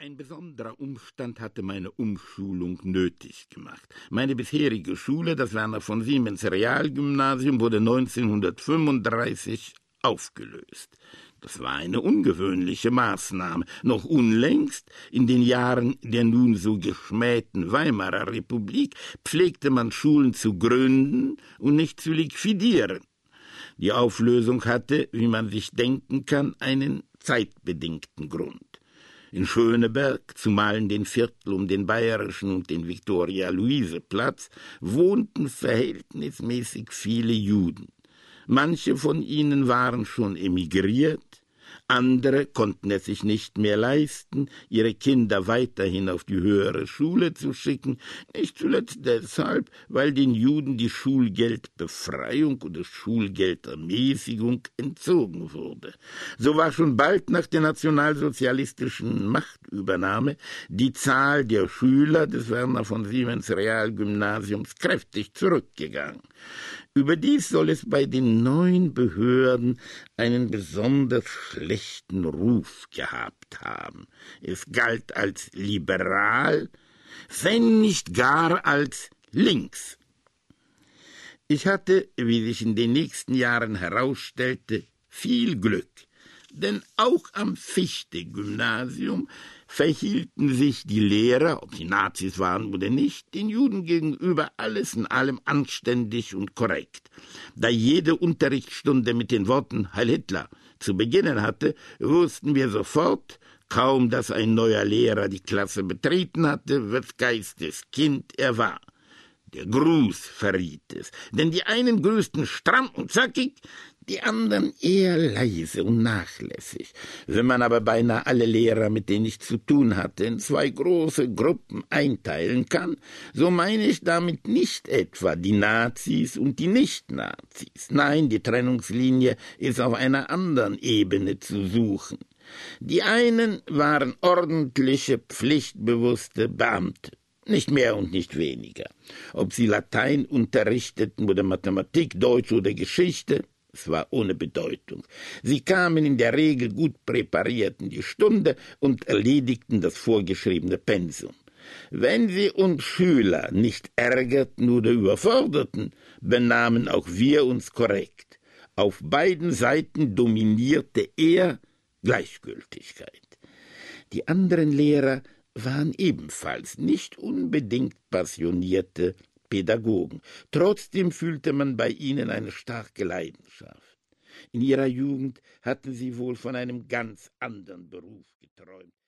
Ein besonderer Umstand hatte meine Umschulung nötig gemacht. Meine bisherige Schule, das Werner von Siemens Realgymnasium, wurde 1935 aufgelöst. Das war eine ungewöhnliche Maßnahme. Noch unlängst, in den Jahren der nun so geschmähten Weimarer Republik, pflegte man Schulen zu gründen und nicht zu liquidieren. Die Auflösung hatte, wie man sich denken kann, einen zeitbedingten Grund. In Schöneberg, zumal in den Viertel um den Bayerischen und den Viktoria-Luise-Platz, wohnten verhältnismäßig viele Juden. Manche von ihnen waren schon emigriert, andere konnten es sich nicht mehr leisten, ihre Kinder weiterhin auf die höhere Schule zu schicken, nicht zuletzt deshalb, weil den Juden die Schulgeldbefreiung oder Schulgeldermäßigung entzogen wurde. So war schon bald nach der nationalsozialistischen Machtübernahme die Zahl der Schüler des Werner von Siemens Realgymnasiums kräftig zurückgegangen. Überdies soll es bei den neuen Behörden einen besonders schlechten Ruf gehabt haben. Es galt als liberal, wenn nicht gar als links. Ich hatte, wie sich in den nächsten Jahren herausstellte, viel Glück, denn auch am Fichte-Gymnasium verhielten sich die Lehrer, ob sie Nazis waren oder nicht, den Juden gegenüber alles in allem anständig und korrekt. Da jede Unterrichtsstunde mit den Worten Heil Hitler zu beginnen hatte, wussten wir sofort, kaum dass ein neuer Lehrer die Klasse betreten hatte, was Geistes Kind er war. Der Gruß verriet es, denn die einen grüßten stramm und zackig, die anderen eher leise und nachlässig. Wenn man aber beinahe alle Lehrer, mit denen ich zu tun hatte, in zwei große Gruppen einteilen kann, so meine ich damit nicht etwa die Nazis und die Nicht-Nazis. Nein, die Trennungslinie ist auf einer anderen Ebene zu suchen. Die einen waren ordentliche, pflichtbewusste Beamte nicht mehr und nicht weniger. Ob sie Latein unterrichteten oder Mathematik, Deutsch oder Geschichte, es war ohne Bedeutung. Sie kamen in der Regel gut präpariert in die Stunde und erledigten das vorgeschriebene Pensum. Wenn sie uns Schüler nicht ärgerten oder überforderten, benahmen auch wir uns korrekt. Auf beiden Seiten dominierte er Gleichgültigkeit. Die anderen Lehrer waren ebenfalls nicht unbedingt passionierte Pädagogen. Trotzdem fühlte man bei ihnen eine starke Leidenschaft. In ihrer Jugend hatten sie wohl von einem ganz anderen Beruf geträumt.